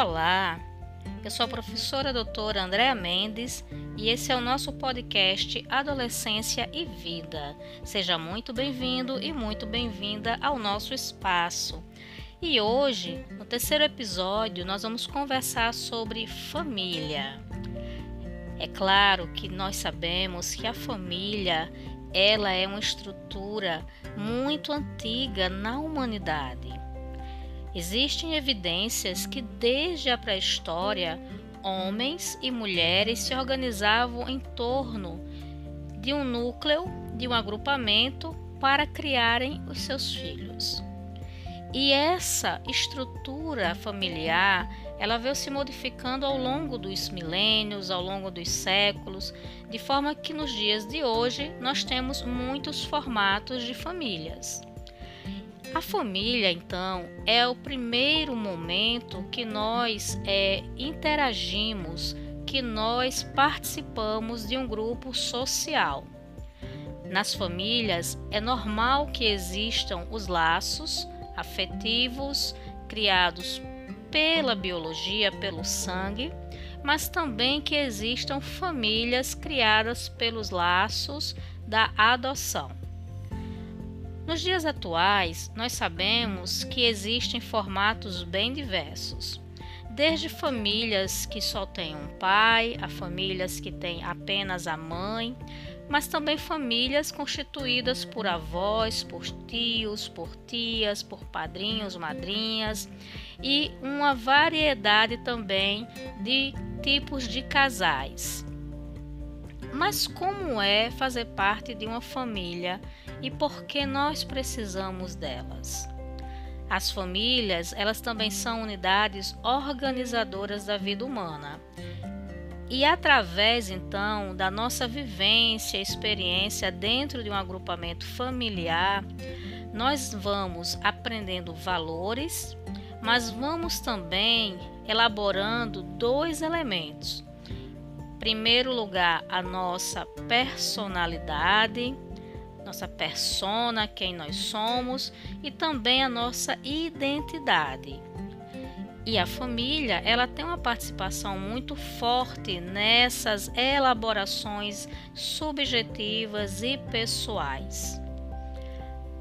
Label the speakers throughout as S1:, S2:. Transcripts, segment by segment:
S1: Olá, eu sou a professora doutora Andréa Mendes e esse é o nosso podcast Adolescência e Vida. Seja muito bem-vindo e muito bem-vinda ao nosso espaço. E hoje, no terceiro episódio, nós vamos conversar sobre família. É claro que nós sabemos que a família ela é uma estrutura muito antiga na humanidade. Existem evidências que desde a pré-história homens e mulheres se organizavam em torno de um núcleo, de um agrupamento para criarem os seus filhos. E essa estrutura familiar ela veio se modificando ao longo dos milênios, ao longo dos séculos, de forma que nos dias de hoje nós temos muitos formatos de famílias. A família, então, é o primeiro momento que nós é, interagimos, que nós participamos de um grupo social. Nas famílias, é normal que existam os laços afetivos criados pela biologia, pelo sangue, mas também que existam famílias criadas pelos laços da adoção. Nos dias atuais, nós sabemos que existem formatos bem diversos, desde famílias que só têm um pai, a famílias que têm apenas a mãe, mas também famílias constituídas por avós, por tios, por tias, por padrinhos, madrinhas e uma variedade também de tipos de casais. Mas como é fazer parte de uma família e por que nós precisamos delas? As famílias, elas também são unidades organizadoras da vida humana e através então da nossa vivência, experiência dentro de um agrupamento familiar, nós vamos aprendendo valores, mas vamos também elaborando dois elementos. Em primeiro lugar, a nossa personalidade, nossa persona, quem nós somos, e também a nossa identidade. E a família, ela tem uma participação muito forte nessas elaborações subjetivas e pessoais.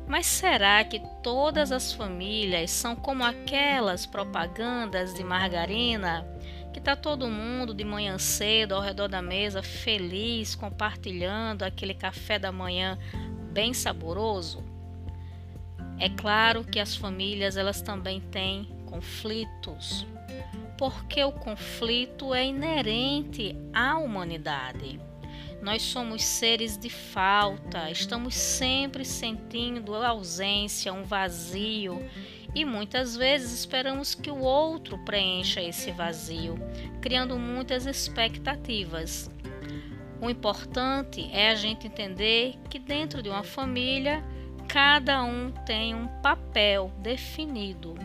S1: Mas será que todas as famílias são como aquelas propagandas de margarina que está todo mundo de manhã cedo ao redor da mesa feliz compartilhando aquele café da manhã bem saboroso? É claro que as famílias elas também têm conflitos, porque o conflito é inerente à humanidade. Nós somos seres de falta, estamos sempre sentindo ausência, um vazio e muitas vezes esperamos que o outro preencha esse vazio, criando muitas expectativas. O importante é a gente entender que dentro de uma família, cada um tem um papel definido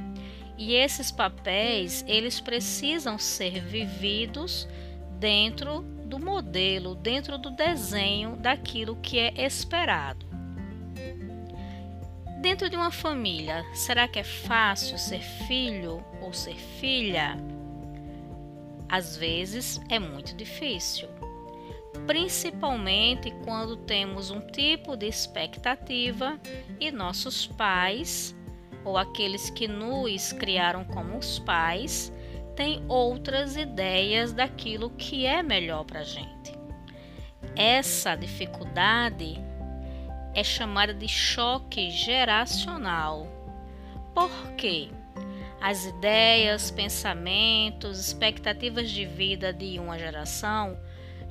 S1: e esses papéis, eles precisam ser vividos dentro do modelo, dentro do desenho daquilo que é esperado. Dentro de uma família, será que é fácil ser filho ou ser filha? Às vezes é muito difícil, principalmente quando temos um tipo de expectativa e nossos pais ou aqueles que nos criaram como os pais têm outras ideias daquilo que é melhor para a gente. Essa dificuldade é chamada de choque geracional. Por quê? As ideias, pensamentos, expectativas de vida de uma geração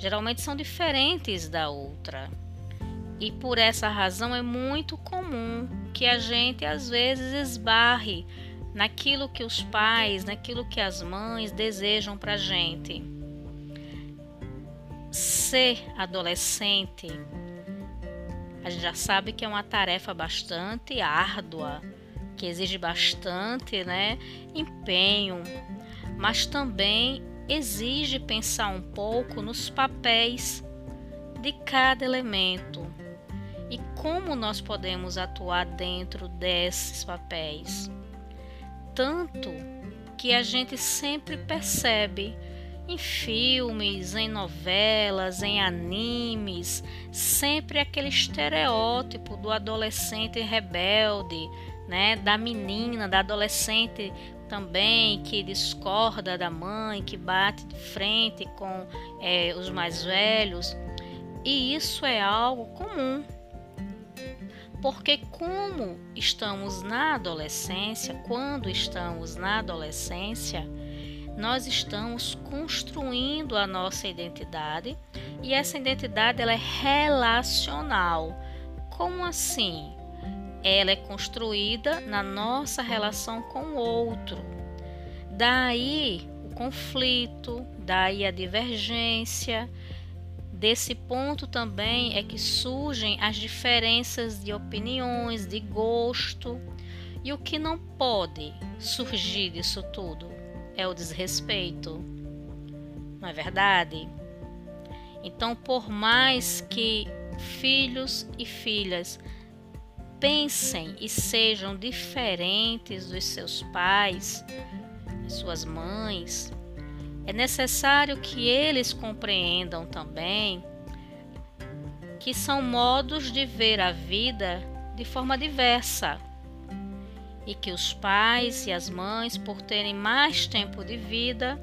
S1: geralmente são diferentes da outra. E por essa razão é muito comum que a gente às vezes esbarre naquilo que os pais, naquilo que as mães desejam para gente. Ser adolescente, a gente já sabe que é uma tarefa bastante árdua, que exige bastante né, empenho, mas também exige pensar um pouco nos papéis de cada elemento e como nós podemos atuar dentro desses papéis, tanto que a gente sempre percebe em filmes, em novelas, em animes, sempre aquele estereótipo do adolescente rebelde, né, da menina, da adolescente também que discorda da mãe, que bate de frente com é, os mais velhos. E isso é algo comum. Porque, como estamos na adolescência, quando estamos na adolescência, nós estamos construindo a nossa identidade e essa identidade ela é relacional. Como assim? Ela é construída na nossa relação com o outro. Daí o conflito, daí a divergência. Desse ponto também é que surgem as diferenças de opiniões, de gosto. E o que não pode surgir disso tudo é o desrespeito. Não é verdade? Então, por mais que filhos e filhas pensem e sejam diferentes dos seus pais, suas mães, é necessário que eles compreendam também que são modos de ver a vida de forma diversa e que os pais e as mães, por terem mais tempo de vida,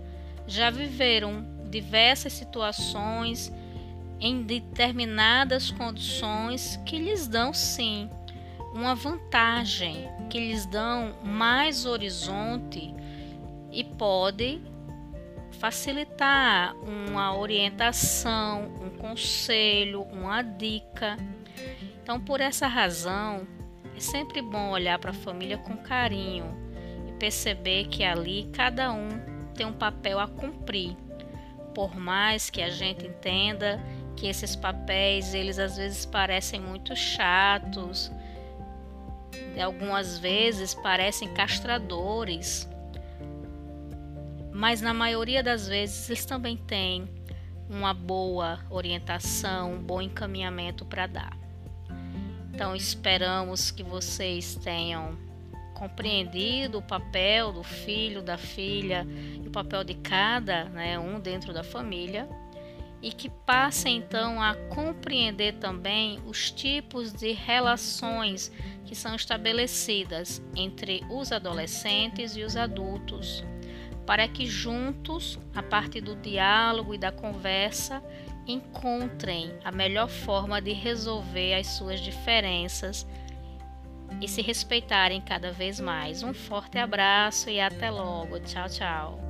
S1: já viveram diversas situações em determinadas condições que lhes dão sim uma vantagem, que lhes dão mais horizonte e pode facilitar uma orientação, um conselho, uma dica. Então, por essa razão, é sempre bom olhar para a família com carinho e perceber que ali cada um tem um papel a cumprir. Por mais que a gente entenda que esses papéis, eles às vezes parecem muito chatos, algumas vezes parecem castradores, mas na maioria das vezes eles também têm uma boa orientação, um bom encaminhamento para dar. Então esperamos que vocês tenham compreendido o papel do filho, da filha o papel de cada né, um dentro da família e que passem então a compreender também os tipos de relações que são estabelecidas entre os adolescentes e os adultos, para que juntos, a partir do diálogo e da conversa, encontrem a melhor forma de resolver as suas diferenças e se respeitarem cada vez mais. Um forte abraço e até logo. Tchau, tchau.